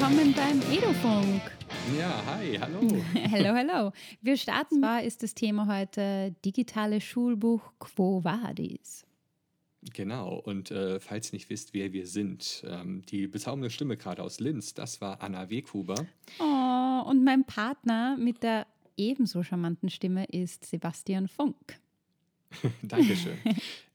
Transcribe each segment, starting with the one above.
willkommen beim Edofunk. Ja, hi, hallo. Hallo, hallo. Wir starten, war ist das Thema heute digitale Schulbuch Quo Vadis. Genau, und äh, falls ihr nicht wisst, wer wir sind, ähm, die bezaubernde Stimme gerade aus Linz, das war Anna Weghuber. Oh, und mein Partner mit der ebenso charmanten Stimme ist Sebastian Funk. Dankeschön.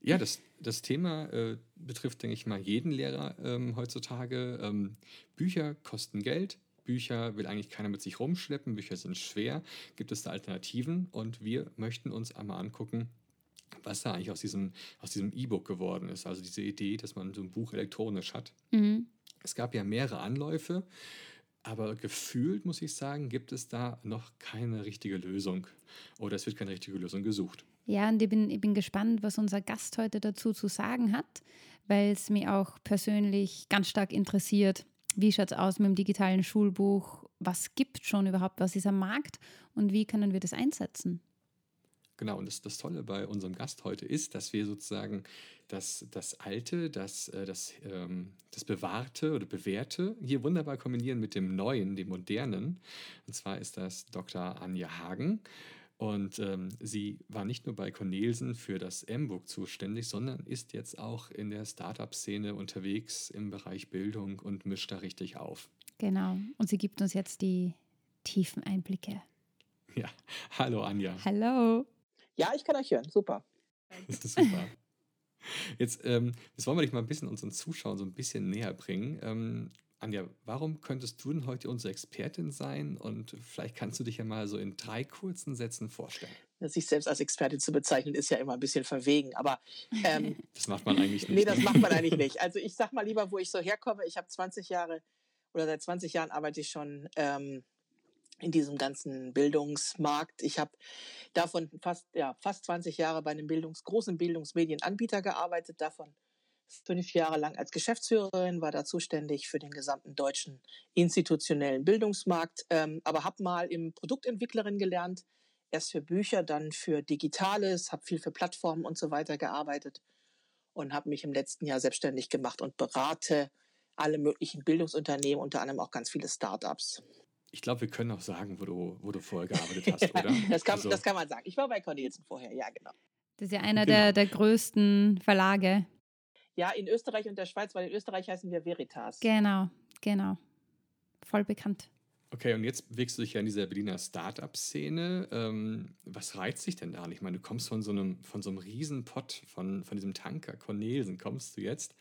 Ja, das, das Thema äh, betrifft, denke ich mal, jeden Lehrer ähm, heutzutage. Ähm, Bücher kosten Geld. Bücher will eigentlich keiner mit sich rumschleppen. Bücher sind schwer. Gibt es da Alternativen? Und wir möchten uns einmal angucken, was da eigentlich aus diesem aus diesem E-Book geworden ist. Also diese Idee, dass man so ein Buch elektronisch hat. Mhm. Es gab ja mehrere Anläufe. Aber gefühlt, muss ich sagen, gibt es da noch keine richtige Lösung. Oder es wird keine richtige Lösung gesucht. Ja, und ich bin, ich bin gespannt, was unser Gast heute dazu zu sagen hat, weil es mich auch persönlich ganz stark interessiert. Wie schaut es aus mit dem digitalen Schulbuch? Was gibt schon überhaupt? Was ist am Markt? Und wie können wir das einsetzen? Genau, und das, das Tolle bei unserem Gast heute ist, dass wir sozusagen das, das Alte, das, äh, das, ähm, das Bewahrte oder Bewährte hier wunderbar kombinieren mit dem Neuen, dem Modernen. Und zwar ist das Dr. Anja Hagen. Und ähm, sie war nicht nur bei Cornelsen für das M-Book zuständig, sondern ist jetzt auch in der Startup-Szene unterwegs im Bereich Bildung und mischt da richtig auf. Genau. Und sie gibt uns jetzt die tiefen Einblicke. Ja. Hallo Anja. Hallo. Ja, ich kann euch hören. Super. Das ist super. Jetzt, ähm, jetzt wollen wir dich mal ein bisschen unseren Zuschauern so ein bisschen näher bringen. Ähm, Anja, warum könntest du denn heute unsere Expertin sein? Und vielleicht kannst du dich ja mal so in drei kurzen Sätzen vorstellen. Sich selbst als Expertin zu bezeichnen, ist ja immer ein bisschen verwegen. Aber ähm, das macht man eigentlich nicht. Nee, das macht man eigentlich nicht. Also ich sag mal lieber, wo ich so herkomme. Ich habe 20 Jahre oder seit 20 Jahren arbeite ich schon ähm, in diesem ganzen Bildungsmarkt. Ich habe davon fast, ja, fast 20 Jahre bei einem Bildungs-, großen Bildungsmedienanbieter gearbeitet, davon fünf Jahre lang als Geschäftsführerin, war da zuständig für den gesamten deutschen institutionellen Bildungsmarkt, ähm, aber habe mal im Produktentwicklerin gelernt, erst für Bücher, dann für Digitales, habe viel für Plattformen und so weiter gearbeitet und habe mich im letzten Jahr selbstständig gemacht und berate alle möglichen Bildungsunternehmen, unter anderem auch ganz viele Startups. Ich glaube, wir können auch sagen, wo du, wo du vorher gearbeitet hast, oder? das, kann, also. das kann man sagen. Ich war bei Cornelsen vorher, ja, genau. Das ist ja einer genau. der, der größten Verlage. Ja, in Österreich und der Schweiz, weil in Österreich heißen wir Veritas. Genau, genau. Voll bekannt. Okay, und jetzt bewegst du dich ja in dieser Berliner Start-up-Szene. Ähm, was reizt dich denn da? Ich meine, du kommst von so einem, von so einem Riesenpott, von, von diesem Tanker Cornelsen, kommst du jetzt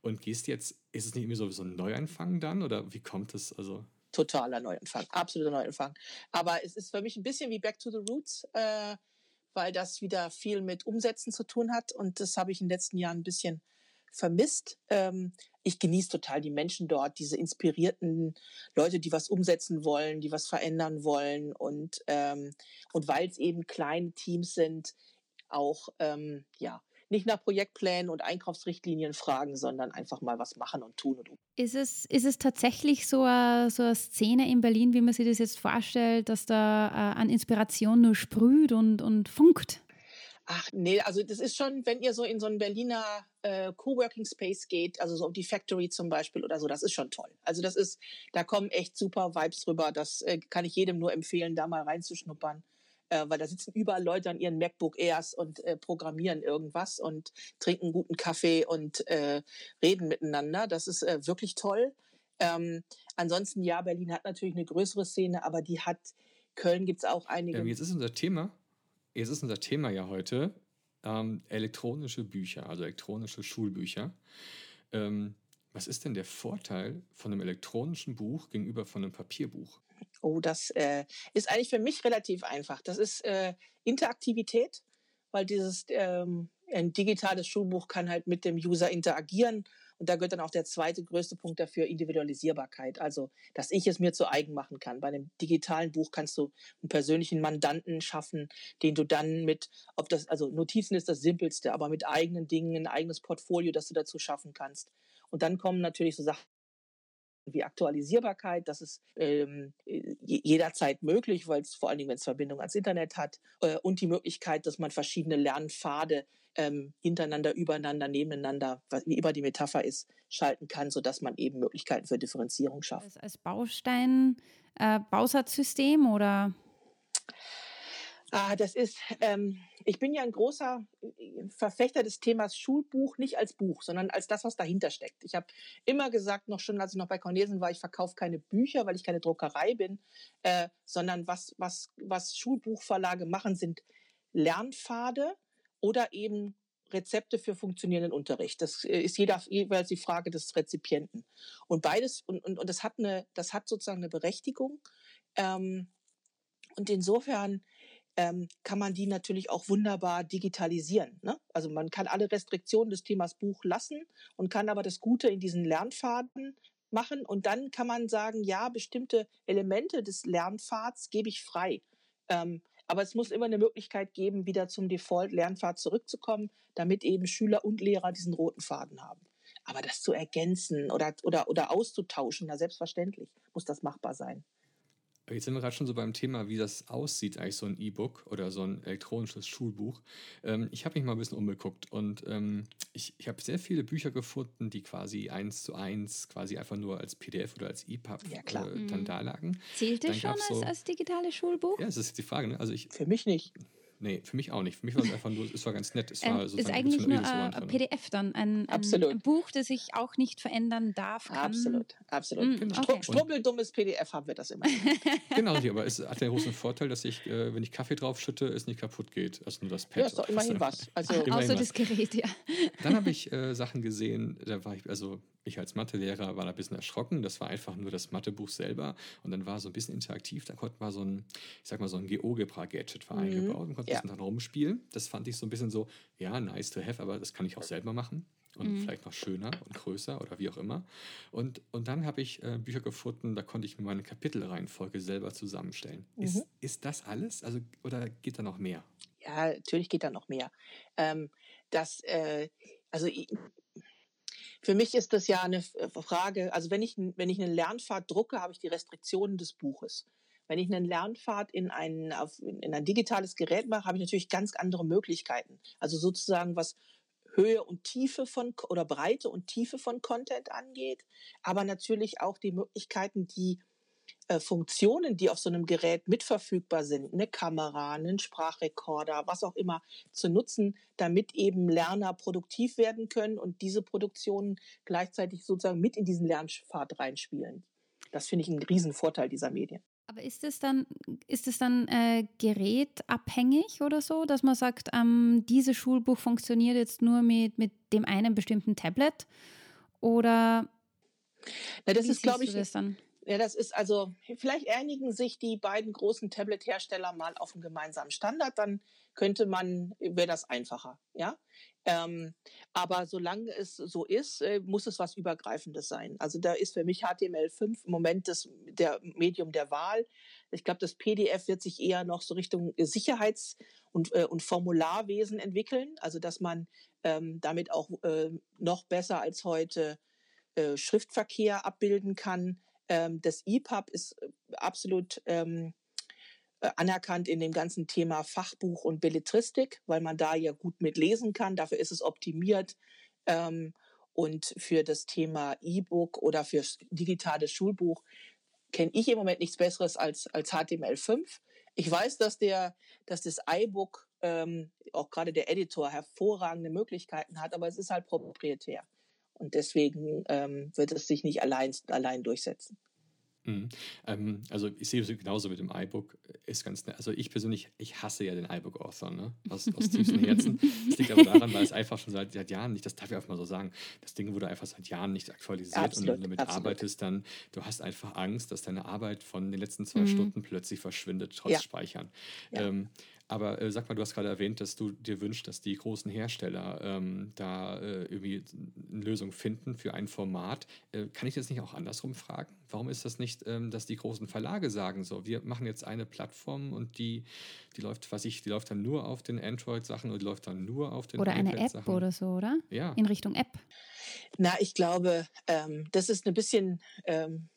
und gehst jetzt, ist es nicht irgendwie so, so ein Neuanfang dann oder wie kommt es? Also totaler Neuanfang, absoluter Neuanfang. Aber es ist für mich ein bisschen wie Back to the Roots, äh, weil das wieder viel mit Umsetzen zu tun hat und das habe ich in den letzten Jahren ein bisschen vermisst. Ähm, ich genieße total die Menschen dort, diese inspirierten Leute, die was umsetzen wollen, die was verändern wollen und, ähm, und weil es eben kleine Teams sind, auch, ähm, ja, nicht nach Projektplänen und Einkaufsrichtlinien fragen, sondern einfach mal was machen und tun. Und ist, es, ist es tatsächlich so eine, so eine Szene in Berlin, wie man sich das jetzt vorstellt, dass da äh, an Inspiration nur sprüht und, und funkt? Ach nee, also das ist schon, wenn ihr so in so einen Berliner äh, Coworking Space geht, also so um die Factory zum Beispiel oder so, das ist schon toll. Also das ist, da kommen echt super Vibes rüber. Das äh, kann ich jedem nur empfehlen, da mal reinzuschnuppern äh, weil da sitzen überall Leute an ihren MacBook Airs und äh, programmieren irgendwas und trinken guten Kaffee und äh, reden miteinander. Das ist äh, wirklich toll. Ähm, ansonsten, ja, Berlin hat natürlich eine größere Szene, aber die hat, Köln gibt es auch einige. Ähm, jetzt ist unser Thema, jetzt ist unser Thema ja heute ähm, elektronische Bücher, also elektronische Schulbücher. Ähm, was ist denn der Vorteil von einem elektronischen Buch gegenüber von einem Papierbuch? Oh, das äh, ist eigentlich für mich relativ einfach. Das ist äh, Interaktivität, weil dieses ähm, ein digitales Schulbuch kann halt mit dem User interagieren. Und da gehört dann auch der zweite größte Punkt dafür, Individualisierbarkeit. Also, dass ich es mir zu eigen machen kann. Bei einem digitalen Buch kannst du einen persönlichen Mandanten schaffen, den du dann mit, ob das, also Notizen ist das Simpelste, aber mit eigenen Dingen, ein eigenes Portfolio, das du dazu schaffen kannst. Und dann kommen natürlich so Sachen wie Aktualisierbarkeit, das ist ähm, jederzeit möglich, weil es vor allen Dingen, wenn es Verbindung ans Internet hat, äh, und die Möglichkeit, dass man verschiedene Lernpfade ähm, hintereinander, übereinander, nebeneinander, wie immer die Metapher ist, schalten kann, sodass man eben Möglichkeiten für Differenzierung schafft. Als, als Baustein, äh, Bausatzsystem oder? Ah, das ist, ähm, ich bin ja ein großer äh, Verfechter des Themas Schulbuch, nicht als Buch, sondern als das, was dahinter steckt. Ich habe immer gesagt, noch schon, als ich noch bei Cornelsen war, ich verkaufe keine Bücher, weil ich keine Druckerei bin, äh, sondern was, was, was Schulbuchverlage machen, sind Lernpfade oder eben Rezepte für funktionierenden Unterricht. Das äh, ist jeder, jeweils die Frage des Rezipienten. Und beides, und, und, und das hat eine, das hat sozusagen eine Berechtigung. Ähm, und insofern ähm, kann man die natürlich auch wunderbar digitalisieren. Ne? Also man kann alle Restriktionen des Themas Buch lassen und kann aber das Gute in diesen Lernpfaden machen und dann kann man sagen, ja, bestimmte Elemente des Lernpfads gebe ich frei. Ähm, aber es muss immer eine Möglichkeit geben, wieder zum Default-Lernpfad zurückzukommen, damit eben Schüler und Lehrer diesen roten Faden haben. Aber das zu ergänzen oder, oder, oder auszutauschen, na selbstverständlich muss das machbar sein. Jetzt sind wir gerade schon so beim Thema, wie das aussieht, eigentlich so ein E-Book oder so ein elektronisches Schulbuch. Ähm, ich habe mich mal ein bisschen umgeguckt und ähm, ich, ich habe sehr viele Bücher gefunden, die quasi eins zu eins, quasi einfach nur als PDF oder als EPUB ja, äh, dann mhm. da lagen. Zählt das schon als, so, als digitales Schulbuch? Ja, das ist die Frage. Ne? Also ich, Für mich nicht. Nee, für mich auch nicht. Für mich war es einfach nur, es war ganz nett. Es war ähm, ist eigentlich nur ein PDF dann, ein, ein, ein, Buch, das sich auch nicht verändern darf. Kann. Absolut, absolut. Mhm, genau. okay. Strubbeldummes PDF haben wir das immer. genau, aber es hat den großen Vorteil, dass ich, äh, wenn ich Kaffee drauf schütte, es nicht kaputt geht. Also nur das Pad. Ja, ist doch immerhin was. Also, immerhin außer was. das Gerät, ja. Dann habe ich äh, Sachen gesehen, da war ich, also ich als Mathelehrer war da ein bisschen erschrocken. Das war einfach nur das Mathebuch selber. Und dann war so ein bisschen interaktiv. Da konnte man so ein, ich sag mal, so ein GeoGebra-Gadget mhm. eingebaut und konnte ja. dann rumspielen. Das fand ich so ein bisschen so, ja, nice to have, aber das kann ich auch selber machen. Und mhm. vielleicht noch schöner und größer oder wie auch immer. Und, und dann habe ich äh, Bücher gefunden, da konnte ich mir meine Kapitelreihenfolge selber zusammenstellen. Mhm. Ist, ist das alles? Also, oder geht da noch mehr? Ja, natürlich geht da noch mehr. Ähm, das, äh, also für mich ist das ja eine äh, Frage, also wenn ich, wenn ich einen Lernpfad drucke, habe ich die Restriktionen des Buches. Wenn ich einen Lernpfad in ein, auf, in ein digitales Gerät mache, habe ich natürlich ganz andere Möglichkeiten. Also sozusagen was Höhe und Tiefe von oder Breite und Tiefe von Content angeht, aber natürlich auch die Möglichkeiten, die äh, Funktionen, die auf so einem Gerät mitverfügbar sind, eine Kamera, einen Sprachrekorder, was auch immer, zu nutzen, damit eben Lerner produktiv werden können und diese Produktionen gleichzeitig sozusagen mit in diesen Lernpfad reinspielen. Das finde ich einen Riesenvorteil dieser Medien. Aber ist es dann, ist es dann äh, gerätabhängig oder so, dass man sagt, ähm, dieses Schulbuch funktioniert jetzt nur mit, mit dem einen bestimmten Tablet? Oder Na, das ist, glaube ich, das dann? Ja, das ist also, vielleicht einigen sich die beiden großen Tablet-Hersteller mal auf einen gemeinsamen Standard, dann könnte man, wäre das einfacher, ja. Ähm, aber solange es so ist, äh, muss es was Übergreifendes sein. Also da ist für mich HTML5 im Moment das der Medium der Wahl. Ich glaube, das PDF wird sich eher noch so Richtung Sicherheits- und, äh, und Formularwesen entwickeln. Also dass man ähm, damit auch äh, noch besser als heute äh, Schriftverkehr abbilden kann ähm, das EPUB ist äh, absolut ähm, äh, anerkannt in dem ganzen Thema Fachbuch und Belletristik, weil man da ja gut mit lesen kann. Dafür ist es optimiert. Ähm, und für das Thema E-Book oder für digitales Schulbuch kenne ich im Moment nichts Besseres als, als HTML5. Ich weiß, dass, der, dass das iBook, ähm, auch gerade der Editor, hervorragende Möglichkeiten hat, aber es ist halt proprietär. Und deswegen ähm, wird es sich nicht allein, allein durchsetzen. Mhm. Ähm, also ich sehe es genauso mit dem iBook. Ist ganz nett. Also ich persönlich, ich hasse ja den iBook-Author, ne? Aus, aus tiefstem Herzen. Das liegt aber daran, weil es einfach schon seit, seit, Jahren nicht, das darf ich einfach mal so sagen, das Ding wurde einfach seit Jahren nicht aktualisiert absolut, und wenn du damit absolut. arbeitest, dann, du hast einfach Angst, dass deine Arbeit von den letzten zwei mhm. Stunden plötzlich verschwindet, trotz ja. Speichern. Ja. Ähm, aber äh, sag mal, du hast gerade erwähnt, dass du dir wünschst, dass die großen Hersteller ähm, da äh, irgendwie eine Lösung finden für ein Format. Äh, kann ich das nicht auch andersrum fragen? Warum ist das nicht, ähm, dass die großen Verlage sagen, so, wir machen jetzt eine Plattform und die, die läuft, was ich, die läuft dann nur auf den Android-Sachen und die läuft dann nur auf den Oder eine App oder so, oder? Ja. In Richtung App. Na, ich glaube, ähm, das ist ein bisschen, ähm,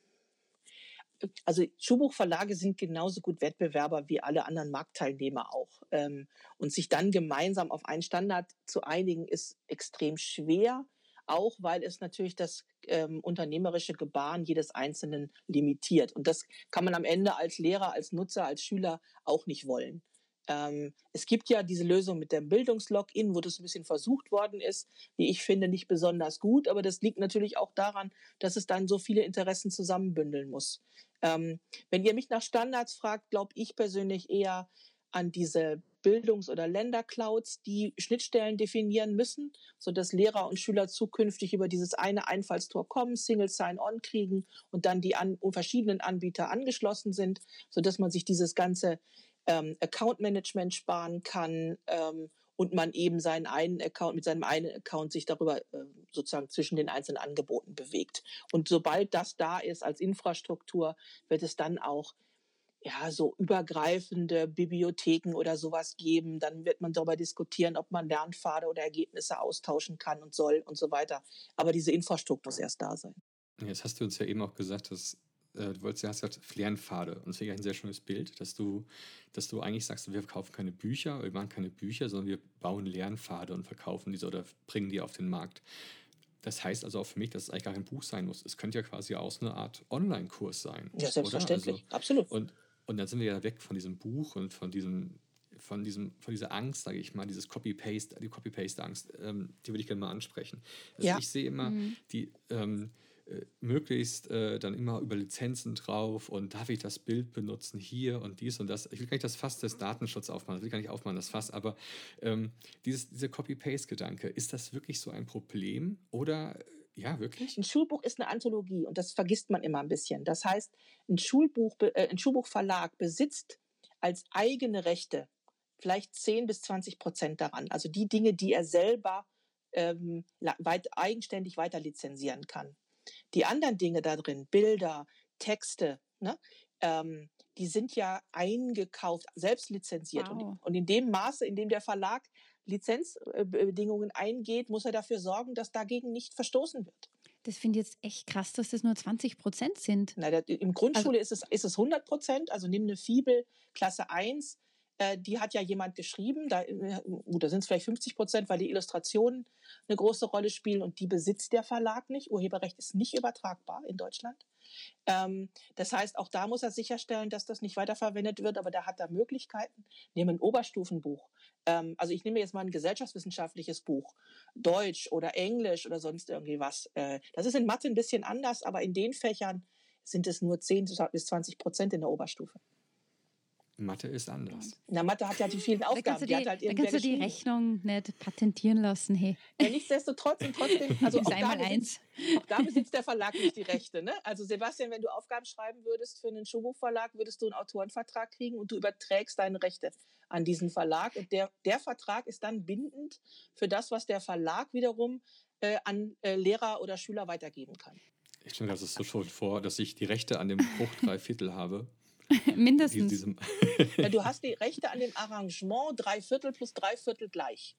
also Schulbuchverlage sind genauso gut Wettbewerber wie alle anderen Marktteilnehmer auch. Ähm, und sich dann gemeinsam auf einen Standard zu einigen, ist extrem schwer, auch weil es natürlich das ähm, unternehmerische Gebaren jedes Einzelnen limitiert. Und das kann man am Ende als Lehrer, als Nutzer, als Schüler auch nicht wollen. Ähm, es gibt ja diese Lösung mit dem Bildungslogin, wo das ein bisschen versucht worden ist, wie ich finde, nicht besonders gut, aber das liegt natürlich auch daran, dass es dann so viele Interessen zusammenbündeln muss. Ähm, wenn ihr mich nach Standards fragt, glaube ich persönlich eher an diese Bildungs- oder Länderclouds, die Schnittstellen definieren müssen, sodass Lehrer und Schüler zukünftig über dieses eine Einfallstor kommen, Single Sign-On kriegen und dann die an, verschiedenen Anbieter angeschlossen sind, sodass man sich dieses ganze ähm, Account Management sparen kann ähm, und man eben seinen einen Account mit seinem einen Account sich darüber äh, sozusagen zwischen den einzelnen Angeboten bewegt. Und sobald das da ist als Infrastruktur, wird es dann auch ja, so übergreifende Bibliotheken oder sowas geben. Dann wird man darüber diskutieren, ob man Lernpfade oder Ergebnisse austauschen kann und soll und so weiter. Aber diese Infrastruktur muss erst da sein. Jetzt hast du uns ja eben auch gesagt, dass äh, du wolltest ja hast gesagt, Lernpfade. Und das finde ich ein sehr schönes Bild, dass du, dass du eigentlich sagst, wir verkaufen keine Bücher, wir machen keine Bücher, sondern wir bauen Lernpfade und verkaufen diese oder bringen die auf den Markt. Das heißt also auch für mich, dass es eigentlich gar kein Buch sein muss. Es könnte ja quasi auch so eine Art Online-Kurs sein. Ja, selbstverständlich, also, absolut. Und, und dann sind wir ja weg von diesem Buch und von diesem von, diesem, von dieser Angst, sage ich mal, dieses Copy-Paste, die Copy-Paste-Angst, ähm, die würde ich gerne mal ansprechen. Also ja. ich sehe immer mhm. die, ähm, äh, möglichst äh, dann immer über Lizenzen drauf und darf ich das Bild benutzen hier und dies und das. Ich will gar nicht das Fass des Datenschutzes aufmachen, ich will gar nicht aufmachen, das Fass, aber ähm, dieses, dieser Copy-Paste-Gedanke, ist das wirklich so ein Problem oder ja, wirklich? Ein Schulbuch ist eine Anthologie und das vergisst man immer ein bisschen. Das heißt, ein, Schulbuch, äh, ein Schulbuchverlag besitzt als eigene Rechte vielleicht 10 bis 20 Prozent daran. Also die Dinge, die er selber ähm, weit, eigenständig weiter lizenzieren kann. Die anderen Dinge da drin, Bilder, Texte, ne, ähm, die sind ja eingekauft, selbst lizenziert. Wow. Und, und, in dem Maße, in dem der Verlag Lizenzbedingungen eingeht, muss er dafür sorgen, dass dagegen nicht verstoßen wird. Das finde ich jetzt echt krass, dass das nur 20 Prozent sind. Na, der, Im Grundschule also, ist, es, ist es 100 Prozent. Also nimm eine Fibel Klasse 1, äh, die hat ja jemand geschrieben. Da, gut, da sind es vielleicht 50 Prozent, weil die Illustrationen eine große Rolle spielen und die besitzt der Verlag nicht. Urheberrecht ist nicht übertragbar in Deutschland. Ähm, das heißt, auch da muss er sicherstellen, dass das nicht weiterverwendet wird, aber da hat er Möglichkeiten. Nehmen ein Oberstufenbuch. Ähm, also ich nehme jetzt mal ein gesellschaftswissenschaftliches Buch, Deutsch oder Englisch oder sonst irgendwie was. Äh, das ist in Mathe ein bisschen anders, aber in den Fächern sind es nur 10 bis 20 Prozent in der Oberstufe. Mathe ist anders. Na, Mathe hat ja die vielen Aufgaben. Da kannst du die, die halt da kannst du die Rechnung nicht patentieren lassen. Hey. Ja, nichtsdestotrotz und trotzdem, also auch da, besitzt, auch da, besitzt, der Verlag nicht die Rechte. Ne? Also Sebastian, wenn du Aufgaben schreiben würdest für einen Schulbuchverlag, würdest du einen Autorenvertrag kriegen und du überträgst deine Rechte an diesen Verlag. Und der, der Vertrag ist dann bindend für das, was der Verlag wiederum äh, an äh, Lehrer oder Schüler weitergeben kann. Ich stelle mir das so schon vor, dass ich die Rechte an dem Buch drei Viertel habe Mindestens. ja, du hast die Rechte an dem Arrangement drei Viertel plus drei Viertel gleich.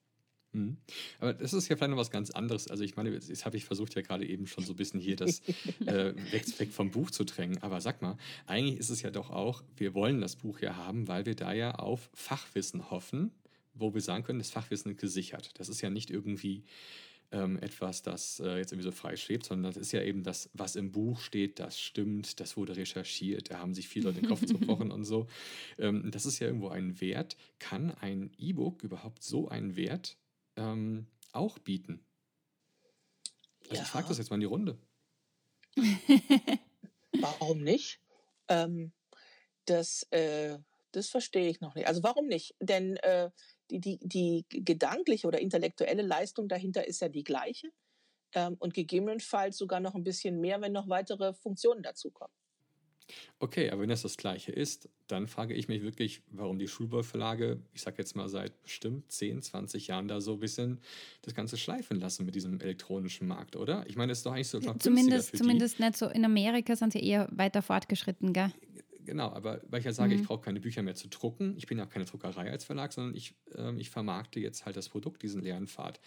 Mhm. Aber das ist ja vielleicht noch was ganz anderes. Also ich meine, jetzt habe ich versucht ja gerade eben schon so ein bisschen hier das äh, weg, weg, vom Buch zu drängen. Aber sag mal, eigentlich ist es ja doch auch, wir wollen das Buch ja haben, weil wir da ja auf Fachwissen hoffen, wo wir sagen können, das Fachwissen ist gesichert. Das ist ja nicht irgendwie ähm, etwas, das äh, jetzt irgendwie so frei schwebt, sondern das ist ja eben das, was im Buch steht, das stimmt, das wurde recherchiert, da haben sich viele Leute den Kopf zerbrochen und so. Ähm, das ist ja irgendwo ein Wert. Kann ein E-Book überhaupt so einen Wert ähm, auch bieten? Also ja. ich frage das jetzt mal in die Runde. warum nicht? Ähm, das, äh, das verstehe ich noch nicht. Also warum nicht? Denn äh, die, die, die gedankliche oder intellektuelle Leistung dahinter ist ja die gleiche ähm, und gegebenenfalls sogar noch ein bisschen mehr, wenn noch weitere Funktionen dazukommen. Okay, aber wenn das das Gleiche ist, dann frage ich mich wirklich, warum die Schulbauverlage, ich sage jetzt mal seit bestimmt 10, 20 Jahren da so ein bisschen das Ganze schleifen lassen mit diesem elektronischen Markt, oder? Ich meine, es ist doch eigentlich so noch Zumindest, zumindest nicht so. In Amerika sind sie eher weiter fortgeschritten, gell? Genau, aber weil ich ja sage, mhm. ich brauche keine Bücher mehr zu drucken, ich bin ja auch keine Druckerei als Verlag, sondern ich, äh, ich vermarkte jetzt halt das Produkt, diesen Lernpfad.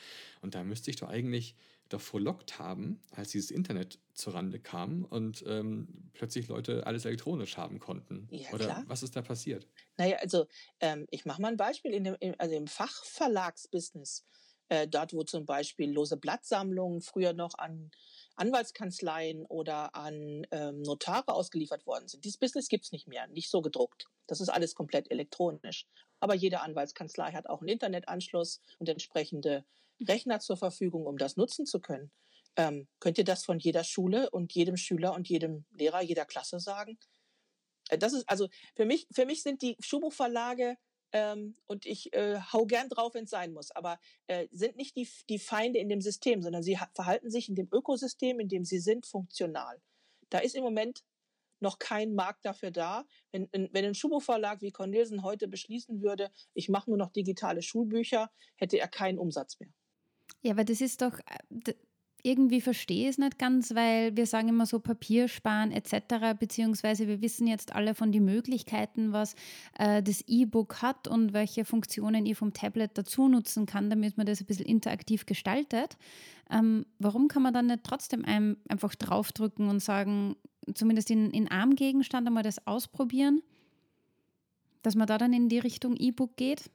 Und da müsste ich doch eigentlich doch frohlockt haben, als dieses Internet zurande kam und ähm, plötzlich Leute alles elektronisch haben konnten. Ja, Oder klar. was ist da passiert? Naja, also ähm, ich mache mal ein Beispiel. In dem, in, also im Fachverlagsbusiness, äh, dort wo zum Beispiel lose Blattsammlungen früher noch an Anwaltskanzleien oder an ähm, Notare ausgeliefert worden sind. Dieses Business gibt es nicht mehr, nicht so gedruckt. Das ist alles komplett elektronisch. Aber jede Anwaltskanzlei hat auch einen Internetanschluss und entsprechende Rechner zur Verfügung, um das nutzen zu können. Ähm, könnt ihr das von jeder Schule und jedem Schüler und jedem Lehrer, jeder Klasse sagen? Äh, das ist also für mich, für mich sind die Schulbuchverlage ähm, und ich äh, hau gern drauf, wenn es sein muss, aber äh, sind nicht die, die Feinde in dem System, sondern sie verhalten sich in dem Ökosystem, in dem sie sind, funktional. Da ist im Moment noch kein Markt dafür da. Wenn, wenn ein Schulbuchverlag wie Cornelsen heute beschließen würde, ich mache nur noch digitale Schulbücher, hätte er keinen Umsatz mehr. Ja, aber das ist doch, äh, irgendwie verstehe ich es nicht ganz, weil wir sagen immer so Papier sparen etc., beziehungsweise wir wissen jetzt alle von den Möglichkeiten, was äh, das E-Book hat und welche Funktionen ich vom Tablet dazu nutzen kann, damit man das ein bisschen interaktiv gestaltet. Ähm, warum kann man dann nicht trotzdem einem einfach draufdrücken und sagen, zumindest in, in Armgegenstand einmal das ausprobieren, dass man da dann in die Richtung E-Book geht?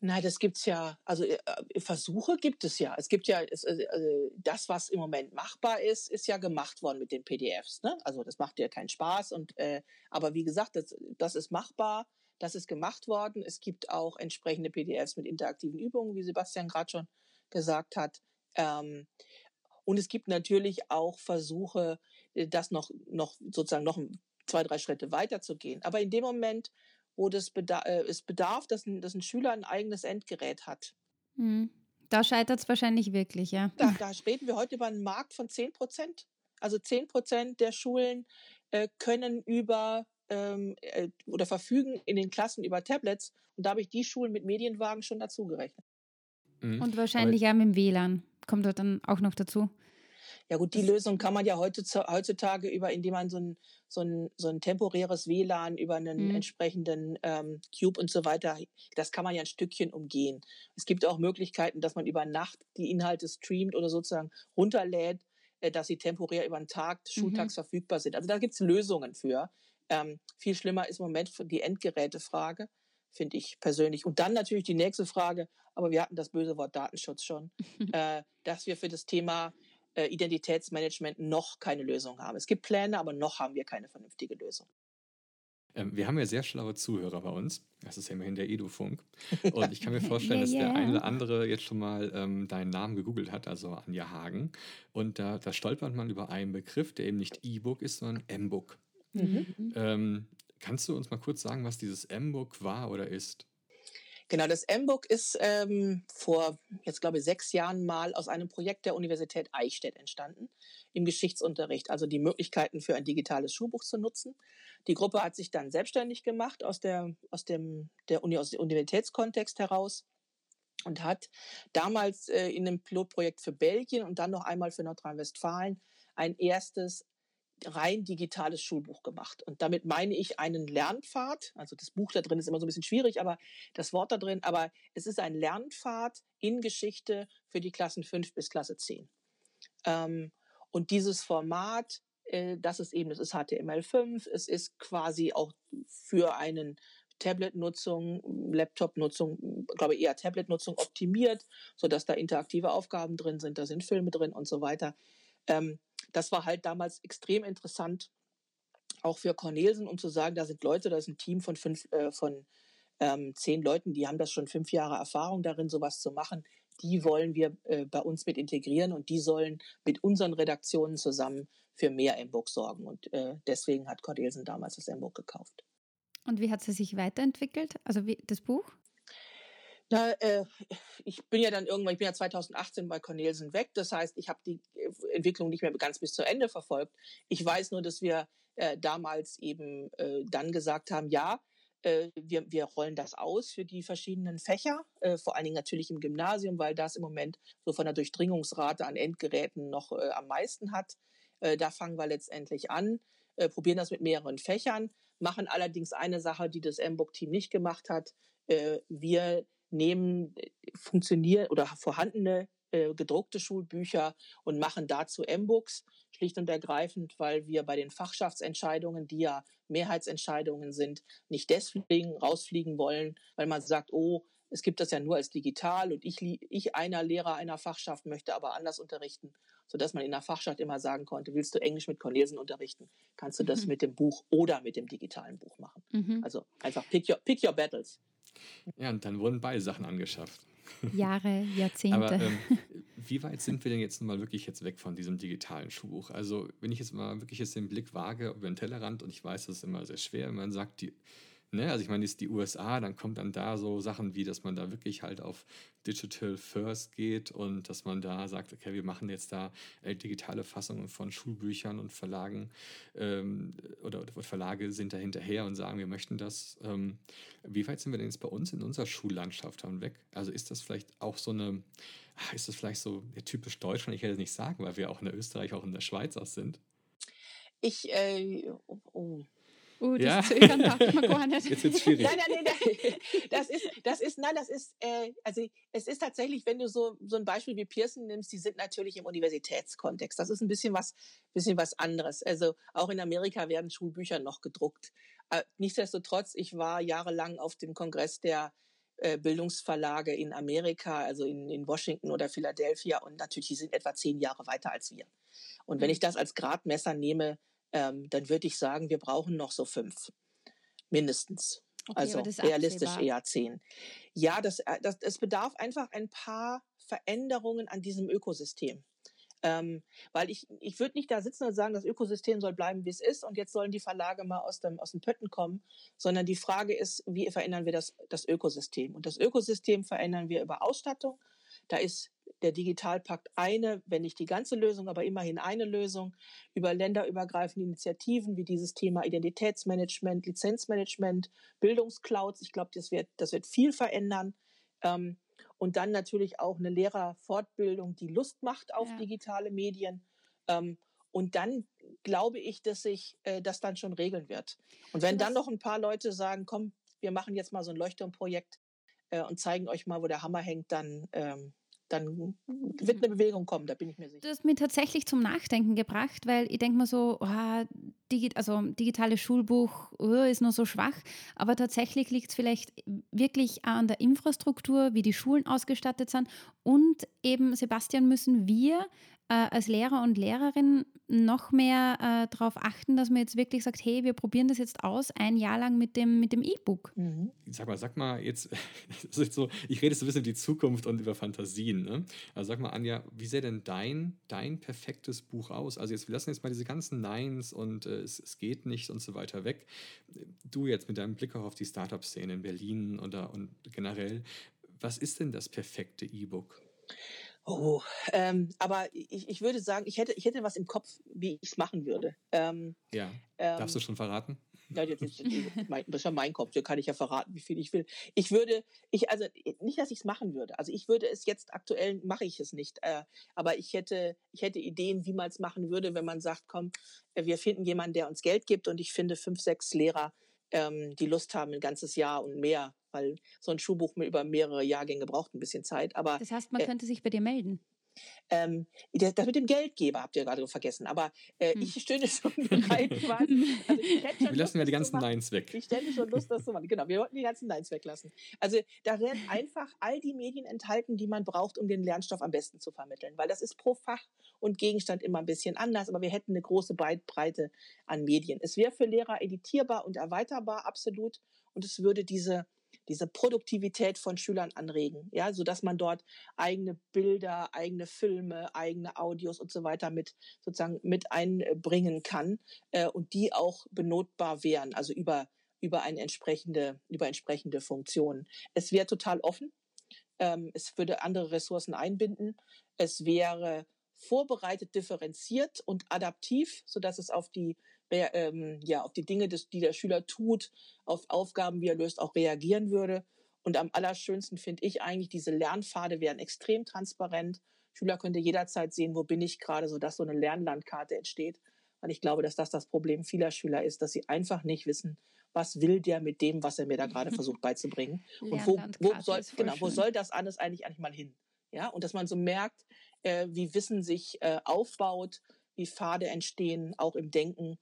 Nein, das gibt's ja, also äh, äh, Versuche gibt es ja. Es gibt ja, es, äh, also das, was im Moment machbar ist, ist ja gemacht worden mit den PDFs. Ne? Also das macht ja keinen Spaß. Und äh, aber wie gesagt, das, das ist machbar, das ist gemacht worden. Es gibt auch entsprechende PDFs mit interaktiven Übungen, wie Sebastian gerade schon gesagt hat. Ähm, und es gibt natürlich auch Versuche, das noch, noch sozusagen noch zwei, drei Schritte weiterzugehen. Aber in dem Moment, wo das bedarf, äh, es bedarf, dass ein, dass ein Schüler ein eigenes Endgerät hat. Mhm. Da scheitert es wahrscheinlich wirklich, ja. Da, da, reden wir heute über einen Markt von 10 Prozent. Also 10 Prozent der Schulen äh, können über ähm, äh, oder verfügen in den Klassen über Tablets. Und da habe ich die Schulen mit Medienwagen schon dazu gerechnet. Mhm. Und wahrscheinlich Aber ja mit dem WLAN. Kommt dort dann auch noch dazu. Ja gut, die Lösung kann man ja heutzutage über, indem man so ein, so ein, so ein temporäres WLAN über einen mhm. entsprechenden ähm, Cube und so weiter, das kann man ja ein Stückchen umgehen. Es gibt auch Möglichkeiten, dass man über Nacht die Inhalte streamt oder sozusagen runterlädt, äh, dass sie temporär über den Tag, schultags mhm. verfügbar sind. Also da gibt es Lösungen für. Ähm, viel schlimmer ist im Moment die Endgerätefrage finde ich persönlich. Und dann natürlich die nächste Frage, aber wir hatten das böse Wort Datenschutz schon, äh, dass wir für das Thema äh, Identitätsmanagement noch keine Lösung haben. Es gibt Pläne, aber noch haben wir keine vernünftige Lösung. Ähm, wir haben ja sehr schlaue Zuhörer bei uns. Das ist ja immerhin der Edu-Funk. Und ich kann mir vorstellen, yeah, yeah. dass der eine oder andere jetzt schon mal ähm, deinen Namen gegoogelt hat, also Anja Hagen. Und da, da stolpert man über einen Begriff, der eben nicht E-Book ist, sondern M-Book. Mhm. Ähm, kannst du uns mal kurz sagen, was dieses M-Book war oder ist? Genau, das M-Book ist ähm, vor jetzt glaube ich sechs Jahren mal aus einem Projekt der Universität Eichstätt entstanden im Geschichtsunterricht, also die Möglichkeiten für ein digitales Schulbuch zu nutzen. Die Gruppe hat sich dann selbstständig gemacht aus der aus dem der Uni aus dem Universitätskontext heraus und hat damals äh, in einem Pilotprojekt für Belgien und dann noch einmal für Nordrhein-Westfalen ein erstes rein digitales Schulbuch gemacht. Und damit meine ich einen Lernpfad. Also das Buch da drin ist immer so ein bisschen schwierig, aber das Wort da drin, aber es ist ein Lernpfad in Geschichte für die Klassen 5 bis Klasse 10. Ähm, und dieses Format, äh, das ist eben, das ist HTML5, es ist quasi auch für einen Tablet-Nutzung, Laptop-Nutzung, glaube eher Tablet-Nutzung optimiert, sodass da interaktive Aufgaben drin sind, da sind Filme drin und so weiter. Ähm, das war halt damals extrem interessant, auch für Cornelsen, um zu sagen, da sind Leute, da ist ein Team von fünf, äh, von ähm, zehn Leuten, die haben das schon fünf Jahre Erfahrung darin, sowas zu machen. Die wollen wir äh, bei uns mit integrieren und die sollen mit unseren Redaktionen zusammen für mehr M-Book sorgen. Und äh, deswegen hat Cordelsen damals das M-Book gekauft. Und wie hat sie sich weiterentwickelt? Also wie, das Buch? Na, äh, ich bin ja dann irgendwann, ich bin ja 2018 bei Cornelsen weg. Das heißt, ich habe die äh, Entwicklung nicht mehr ganz bis zu Ende verfolgt. Ich weiß nur, dass wir äh, damals eben äh, dann gesagt haben, ja, äh, wir, wir rollen das aus für die verschiedenen Fächer, äh, vor allen Dingen natürlich im Gymnasium, weil das im Moment so von der Durchdringungsrate an Endgeräten noch äh, am meisten hat. Äh, da fangen wir letztendlich an. äh, probieren das mit mehreren Fächern, machen allerdings eine Sache, die das MBOK-Team nicht gemacht hat. Äh, wir nehmen funktionieren oder vorhandene äh, gedruckte Schulbücher und machen dazu M-Books, schlicht und ergreifend, weil wir bei den Fachschaftsentscheidungen, die ja Mehrheitsentscheidungen sind, nicht deswegen rausfliegen wollen, weil man sagt, oh, es gibt das ja nur als digital und ich, ich einer Lehrer einer Fachschaft möchte aber anders unterrichten, sodass man in der Fachschaft immer sagen konnte, willst du Englisch mit Cornelsen unterrichten, kannst du das mhm. mit dem Buch oder mit dem digitalen Buch machen. Mhm. Also einfach pick your, pick your battles. Ja, und dann wurden beide Sachen angeschafft. Jahre, Jahrzehnte. Aber ähm, wie weit sind wir denn jetzt mal wirklich jetzt weg von diesem digitalen Schulbuch? Also wenn ich jetzt mal wirklich jetzt den Blick wage über den Tellerrand und ich weiß, das ist immer sehr schwer, wenn man sagt, die Ne? Also ich meine, ist die USA, dann kommt dann da so Sachen wie, dass man da wirklich halt auf Digital First geht und dass man da sagt, okay, wir machen jetzt da äh, digitale Fassungen von Schulbüchern und Verlagen ähm, oder, oder, Verlage sind da hinterher und sagen, wir möchten das. Ähm, wie weit sind wir denn jetzt bei uns in unserer Schullandschaft dann weg? Also ist das vielleicht auch so eine, ah, ist das vielleicht so ja, typisch Deutschland? Ich hätte es nicht sagen, weil wir auch in der Österreich, auch in der Schweiz auch sind. Ich, äh, oh, oh. Uh, das ja. Zögern darf man gar nicht. Jetzt wird's schwierig. Nein, nein, nein, nein. Das ist, das ist, nein, das ist, äh, also es ist tatsächlich, wenn du so, so ein Beispiel wie Pearson nimmst, die sind natürlich im Universitätskontext. Das ist ein bisschen was, bisschen was anderes. Also auch in Amerika werden Schulbücher noch gedruckt. Äh, nichtsdestotrotz, ich war jahrelang auf dem Kongress der äh, Bildungsverlage in Amerika, also in, in Washington oder Philadelphia und natürlich, die sind etwa zehn Jahre weiter als wir. Und wenn mhm. ich das als Gradmesser nehme, ähm, dann würde ich sagen, wir brauchen noch so fünf. Mindestens. Okay, also realistisch absehbar. eher zehn. Ja, das, äh, das, es bedarf einfach ein paar Veränderungen an diesem Ökosystem. Ähm, weil ich, ich würde nicht da sitzen und sagen, das Ökosystem soll bleiben, wie es ist und jetzt sollen die Verlage mal aus dem, aus dem Pötten kommen, sondern die Frage ist, wie verändern wir das, das Ökosystem? Und das Ökosystem verändern wir über Ausstattung. Da ist der Digitalpakt eine, wenn nicht die ganze Lösung, aber immerhin eine Lösung über länderübergreifende Initiativen wie dieses Thema Identitätsmanagement, Lizenzmanagement, Bildungsclouds. Ich glaube, das wird, das wird viel verändern. Ähm, und dann natürlich auch eine Lehrerfortbildung, die Lust macht auf ja. digitale Medien. Ähm, und dann glaube ich, dass sich äh, das dann schon regeln wird. Und wenn dann noch ein paar Leute sagen, komm, wir machen jetzt mal so ein Leuchtturmprojekt äh, und zeigen euch mal, wo der Hammer hängt, dann ähm, dann wird eine Bewegung kommen, da bin ich mir sicher. Du hast mich tatsächlich zum Nachdenken gebracht, weil ich denke mir so, oh, digi also digitales Schulbuch oh, ist nur so schwach, aber tatsächlich liegt es vielleicht wirklich an der Infrastruktur, wie die Schulen ausgestattet sind. Und eben, Sebastian, müssen wir äh, als Lehrer und Lehrerin noch mehr äh, darauf achten, dass man jetzt wirklich sagt, hey, wir probieren das jetzt aus, ein Jahr lang mit dem mit dem E-Book. Mhm. Sag mal, sag mal jetzt, so, ich rede so ein bisschen über die Zukunft und über Fantasien. Ne? Also sag mal, Anja, wie sähe denn dein, dein perfektes Buch aus? Also jetzt, wir lassen jetzt mal diese ganzen Neins und äh, es, es geht nicht und so weiter weg. Du jetzt mit deinem Blick auch auf die Startup-Szene in Berlin oder, und generell, was ist denn das perfekte E-Book? Oh, ähm, aber ich, ich würde sagen, ich hätte, ich hätte was im Kopf, wie ich es machen würde. Ähm, ja. Ähm, Darfst du schon verraten? Ja, das ist, das ist ja mein Kopf, da kann ich ja verraten, wie viel ich will. Ich würde, ich, also nicht, dass ich es machen würde. Also ich würde es jetzt aktuell, mache ich es nicht. Äh, aber ich hätte, ich hätte Ideen, wie man es machen würde, wenn man sagt, komm, äh, wir finden jemanden, der uns Geld gibt und ich finde fünf, sechs Lehrer, ähm, die Lust haben, ein ganzes Jahr und mehr weil so ein Schulbuch über mehrere Jahrgänge braucht ein bisschen Zeit. Aber, das heißt, man äh, könnte sich bei dir melden. Ähm, das, das, mit dem Geldgeber habt ihr gerade vergessen, aber äh, hm. ich stünde schon bereit. also wir lassen ja die ganzen Neins weg. Ich stelle schon Lust, das zu machen. Genau, wir wollten die ganzen Neins weglassen. Also da werden einfach all die Medien enthalten, die man braucht, um den Lernstoff am besten zu vermitteln, weil das ist pro Fach und Gegenstand immer ein bisschen anders, aber wir hätten eine große Breite an Medien. Es wäre für Lehrer editierbar und erweiterbar, absolut, und es würde diese diese Produktivität von Schülern anregen, ja, so dass man dort eigene Bilder, eigene Filme, eigene Audios und so weiter mit sozusagen mit einbringen kann äh, und die auch benotbar wären, also über über eine entsprechende über entsprechende Funktionen. Es wäre total offen. Ähm, es würde andere Ressourcen einbinden. Es wäre vorbereitet, differenziert und adaptiv, so dass es auf die ähm, ja, auf die Dinge, des, die der Schüler tut, auf Aufgaben, wie er löst, auch reagieren würde. Und am allerschönsten finde ich eigentlich, diese Lernpfade wären extrem transparent. Schüler könnte jederzeit sehen, wo bin ich gerade, sodass so eine Lernlandkarte entsteht, weil ich glaube, dass das das Problem vieler Schüler ist, dass sie einfach nicht wissen, was will der mit dem, was er mir da gerade versucht beizubringen und wo, wo soll genau, wo soll das alles eigentlich eigentlich mal hin? Ja, und dass man so merkt, äh, wie Wissen sich äh, aufbaut, wie Pfade entstehen, auch im Denken.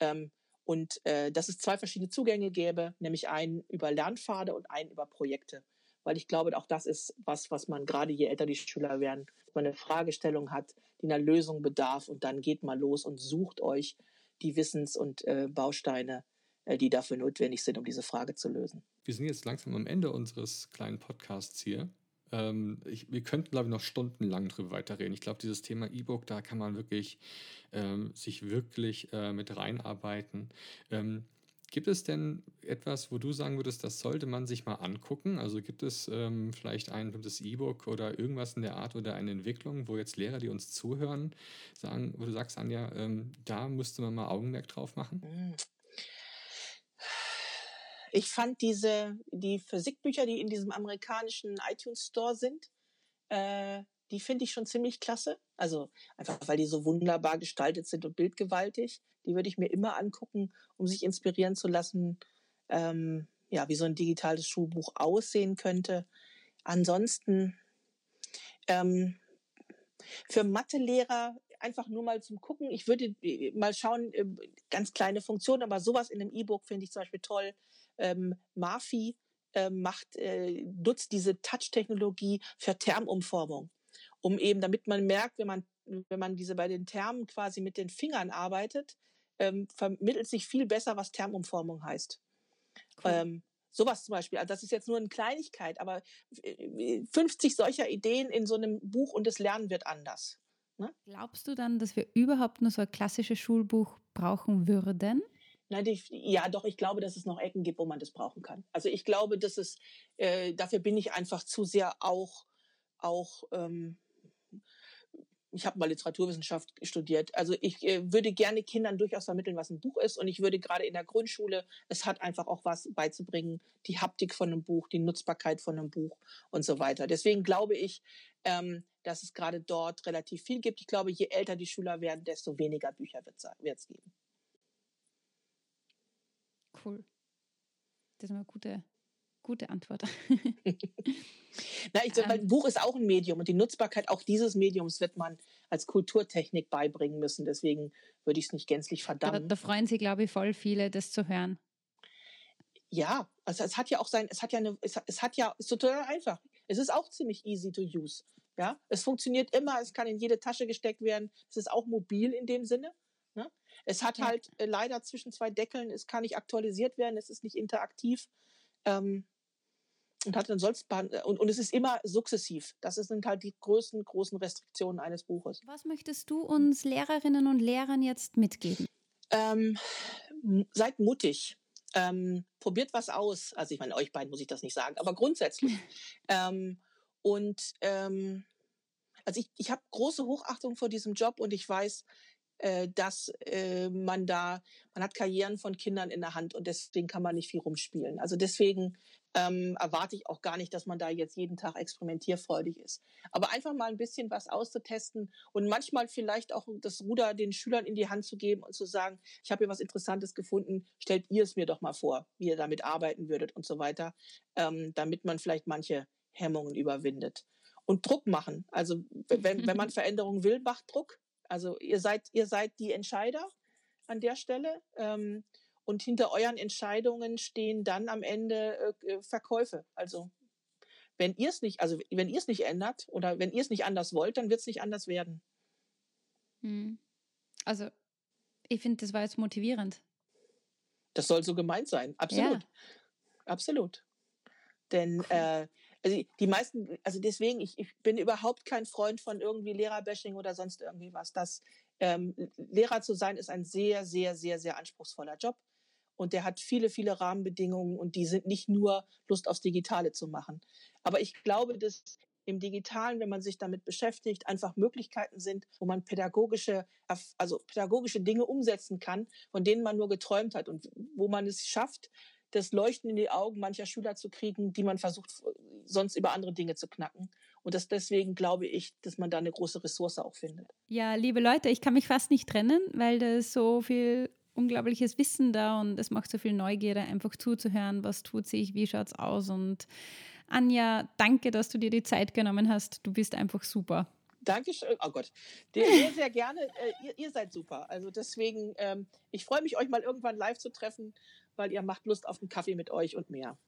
Ähm, und äh, dass es zwei verschiedene Zugänge gäbe, nämlich einen über Lernpfade und einen über Projekte. Weil ich glaube, auch das ist was, was man gerade je älter die Schüler werden, dass man eine Fragestellung hat, die einer Lösung bedarf und dann geht mal los und sucht euch die Wissens- und äh, Bausteine, äh, die dafür notwendig sind, um diese Frage zu lösen. Wir sind jetzt langsam am Ende unseres kleinen Podcasts hier. Ähm, ich, wir könnten, glaube ich, noch stundenlang drüber weiterreden. Ich glaube, dieses Thema E-Book, da kann man wirklich ähm, sich wirklich äh, mit reinarbeiten. Ähm, Gibt es denn etwas, wo du sagen würdest, das sollte man sich mal angucken? Also gibt es ähm, vielleicht ein bestimmtes E-Book oder irgendwas in der Art oder eine Entwicklung, wo jetzt Lehrer, die uns zuhören, sagen, wo du sagst, Anja, ähm, da müsste man mal Augenmerk drauf machen? Ich fand diese, die Physikbücher, die in diesem amerikanischen iTunes Store sind, äh, die finde ich schon ziemlich klasse. Also einfach, weil die so wunderbar gestaltet sind und bildgewaltig. Die würde ich mir immer angucken, um sich inspirieren zu lassen, ähm, ja, wie so ein digitales Schulbuch aussehen könnte. Ansonsten ähm, für Mathelehrer einfach nur mal zum Gucken. Ich würde äh, mal schauen, äh, ganz kleine Funktionen, aber sowas in einem E-Book finde ich zum Beispiel toll ähm, Marfi äh, macht, äh, nutzt diese Touch-Technologie für Termumformung, um eben, damit man merkt, wenn man, wenn man diese bei den Termen quasi mit den Fingern arbeitet, ähm, vermittelt sich viel besser, was Termumformung heißt. Cool. Ähm, sowas zum Beispiel. Also das ist jetzt nur eine Kleinigkeit, aber 50 solcher Ideen in so einem Buch und das Lernen wird anders. Ne? Glaubst du dann, dass wir überhaupt nur so ein klassisches Schulbuch brauchen würden? Nein, die, ja, doch, ich glaube, dass es noch Ecken gibt, wo man das brauchen kann. Also ich glaube, dass es, äh, dafür bin ich einfach zu sehr auch, auch ähm, ich habe mal Literaturwissenschaft studiert. Also ich äh, würde gerne Kindern durchaus vermitteln, was ein Buch ist. Und ich würde gerade in der Grundschule, es hat einfach auch was beizubringen, die Haptik von einem Buch, die Nutzbarkeit von einem Buch und so weiter. Deswegen glaube ich, ähm, dass es gerade dort relativ viel gibt. Ich glaube, je älter die Schüler werden, desto weniger Bücher wird es geben. Cool. Das ist eine gute, gute Antwort. Na, ich sage, ähm, ein Buch ist auch ein Medium und die Nutzbarkeit auch dieses Mediums wird man als Kulturtechnik beibringen müssen. Deswegen würde ich es nicht gänzlich verdammen. Da, da freuen sich, glaube ich, voll viele, das zu hören. Ja, also es hat ja auch sein, es hat ja eine, es, es hat ja, es ist total einfach. Es ist auch ziemlich easy to use. Ja, es funktioniert immer, es kann in jede Tasche gesteckt werden. Es ist auch mobil in dem Sinne. Ne? Es hat ja. halt äh, leider zwischen zwei Deckeln, es kann nicht aktualisiert werden, es ist nicht interaktiv. Ähm, und hat dann sonst äh, und, und es ist immer sukzessiv. Das sind halt die größten, großen Restriktionen eines Buches. Was möchtest du uns Lehrerinnen und Lehrern jetzt mitgeben? Ähm, seid mutig. Ähm, probiert was aus. Also ich meine, euch beiden muss ich das nicht sagen, aber grundsätzlich. ähm, und ähm, also ich, ich habe große Hochachtung vor diesem Job und ich weiß, äh, dass äh, man da, man hat Karrieren von Kindern in der Hand und deswegen kann man nicht viel rumspielen. Also deswegen ähm, erwarte ich auch gar nicht, dass man da jetzt jeden Tag experimentierfreudig ist. Aber einfach mal ein bisschen was auszutesten und manchmal vielleicht auch das Ruder den Schülern in die Hand zu geben und zu sagen, ich habe hier was Interessantes gefunden, stellt ihr es mir doch mal vor, wie ihr damit arbeiten würdet und so weiter, ähm, damit man vielleicht manche Hemmungen überwindet. Und Druck machen. Also wenn, wenn man Veränderungen will, macht Druck. Also ihr seid, ihr seid die Entscheider an der Stelle. Ähm, und hinter euren Entscheidungen stehen dann am Ende äh, Verkäufe. Also wenn ihr es nicht, also wenn ihr es nicht ändert oder wenn ihr es nicht anders wollt, dann wird es nicht anders werden. Hm. Also ich finde, das war jetzt motivierend. Das soll so gemeint sein, absolut. Ja. Absolut. Denn cool. äh, also die meisten, also deswegen, ich, ich bin überhaupt kein Freund von irgendwie Lehrerbashing oder sonst irgendwie was. Das ähm, Lehrer zu sein ist ein sehr, sehr, sehr, sehr anspruchsvoller Job. Und der hat viele, viele Rahmenbedingungen und die sind nicht nur Lust aufs Digitale zu machen. Aber ich glaube, dass im Digitalen, wenn man sich damit beschäftigt, einfach Möglichkeiten sind, wo man pädagogische, also pädagogische Dinge umsetzen kann, von denen man nur geträumt hat und wo man es schafft, das Leuchten in die Augen mancher Schüler zu kriegen, die man versucht sonst über andere Dinge zu knacken. Und das deswegen glaube ich, dass man da eine große Ressource auch findet. Ja, liebe Leute, ich kann mich fast nicht trennen, weil da ist so viel unglaubliches Wissen da und es macht so viel Neugierde, einfach zuzuhören, was tut sich, wie schaut es aus. Und Anja, danke, dass du dir die Zeit genommen hast. Du bist einfach super. Dankeschön. Oh Gott. Sehr, sehr gerne. Äh, ihr, ihr, seid super. Also deswegen, ähm, ich freue mich, euch mal irgendwann live zu treffen, weil ihr macht Lust auf einen Kaffee mit euch und mehr.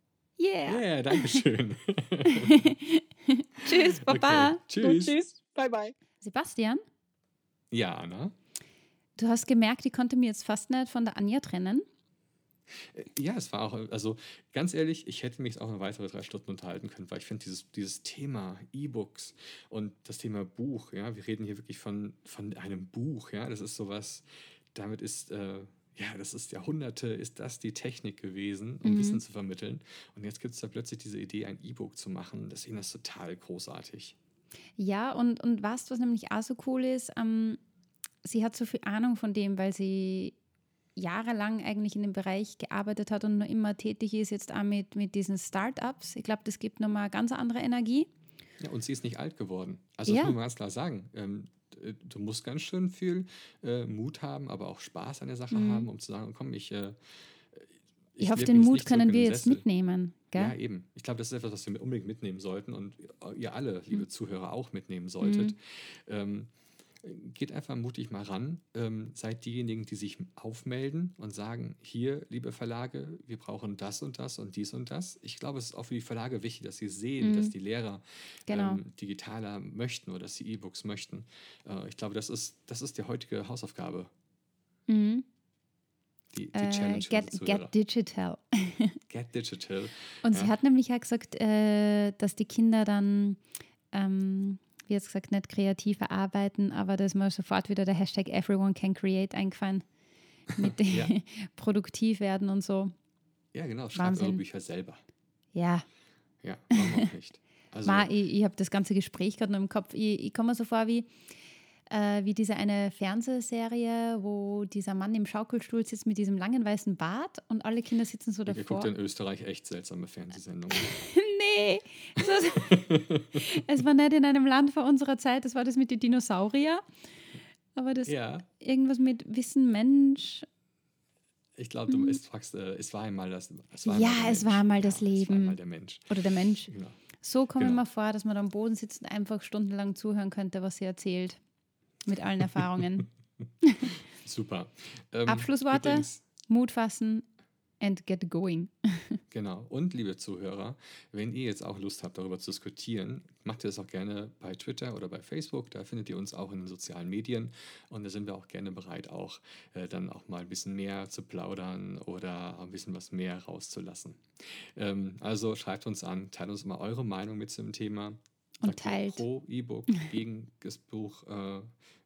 Yeah. Yeah, danke schön. tschüss, Papa. Okay. Tschüss. tschüss. Bye, bye. Sebastian? Ja, Anna? Du hast gemerkt, ich konnte mir jetzt fast nicht von der Anja trennen. Äh, ja, es war auch, also ganz ehrlich, ich hätte mich auch noch weitere drei Stunden unterhalten können, weil ich finde dieses, dieses Thema E-Books und das Thema Buch, ja, wir reden hier wirklich von, von einem Buch, ja, das ist sowas, damit ist, äh, ja, das ist Jahrhunderte, ist das die Technik gewesen, um mhm. Wissen zu vermitteln. Und jetzt gibt es da plötzlich diese Idee, ein E-Book zu machen. Deswegen ist das total großartig. Ja, und, und was, was nämlich auch so cool ist, ähm, sie hat so viel Ahnung von dem, weil sie jahrelang eigentlich in dem Bereich gearbeitet hat und noch immer tätig ist, jetzt auch mit, mit diesen Startups. Ich glaube, das gibt nochmal ganz andere Energie. Ja, und sie ist nicht alt geworden. Also, das muss man ganz klar sagen. Ähm, du musst ganz schön viel äh, Mut haben, aber auch Spaß an der Sache mhm. haben, um zu sagen, komm, ich. Äh, ich, ich hoffe, den Mut können wir jetzt mitnehmen. Gell? Ja, eben. Ich glaube, das ist etwas, was wir unbedingt mitnehmen sollten und ihr alle, liebe mhm. Zuhörer, auch mitnehmen solltet. Mhm. Ähm, geht einfach mutig mal ran. Ähm, seid diejenigen, die sich aufmelden und sagen, hier, liebe Verlage, wir brauchen das und das und dies und das. Ich glaube, es ist auch für die Verlage wichtig, dass sie sehen, mhm. dass die Lehrer genau. ähm, digitaler möchten oder dass sie E-Books möchten. Äh, ich glaube, das ist, das ist die heutige Hausaufgabe. Mhm. Die, die äh, Challenge. Get, get Digital. get Digital. Und ja. sie hat nämlich auch gesagt, äh, dass die Kinder dann ähm, wie jetzt gesagt, nicht kreativer arbeiten, aber da ist mir sofort wieder der Hashtag Everyone can create eingefallen. Mit ja. produktiv werden und so. Ja, genau. Schreibt eure Bücher selber. Ja. Ja, warum auch nicht. Also, Ma, ich, ich habe das ganze Gespräch gerade noch im Kopf. Ich, ich komme mir so vor wie, äh, wie diese eine Fernsehserie, wo dieser Mann im Schaukelstuhl sitzt mit diesem langen weißen Bart und alle Kinder sitzen so davor. Ihr guckt in Österreich echt seltsame Fernsehsendungen. nee, es war nicht in einem Land vor unserer Zeit, das war das mit den Dinosaurier. Aber das ja. irgendwas mit Wissen Mensch. Ich glaube, du hm. fragst, äh, es war einmal das. Es war ja, es war mal das Leben. Es war einmal der Mensch. Oder der Mensch. Genau. So kommen genau. wir vor, dass man am Boden sitzt und einfach stundenlang zuhören könnte, was sie erzählt. Mit allen Erfahrungen. Super. Ähm, Abschlussworte: übrigens, Mut fassen, and get going. genau. Und liebe Zuhörer, wenn ihr jetzt auch Lust habt, darüber zu diskutieren, macht ihr das auch gerne bei Twitter oder bei Facebook. Da findet ihr uns auch in den sozialen Medien. Und da sind wir auch gerne bereit, auch äh, dann auch mal ein bisschen mehr zu plaudern oder ein bisschen was mehr rauszulassen. Ähm, also schreibt uns an, teilt uns mal eure Meinung mit zum Thema. Und teilt. Pro E-Book, gegen das Buch, äh,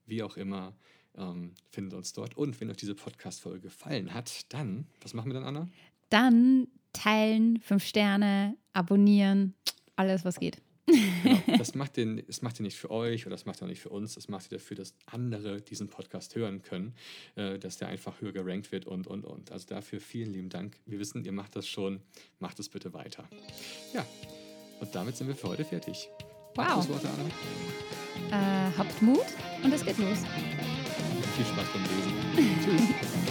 wie auch immer. Ähm, findet uns dort. Und wenn euch diese Podcast-Folge gefallen hat, dann, was machen wir dann, Anna? Dann teilen, fünf Sterne, abonnieren, alles, was geht. Genau. Das macht den, das macht ihr nicht für euch oder das macht ihr nicht für uns, das macht ihr dafür, dass andere diesen Podcast hören können, äh, dass der einfach höher gerankt wird und, und, und. Also dafür vielen lieben Dank. Wir wissen, ihr macht das schon. Macht es bitte weiter. Ja, und damit sind wir für heute fertig. Wow. Worte, Anna? Äh, habt Mut und es geht los. Viel Spaß beim Lesen. Tschüss.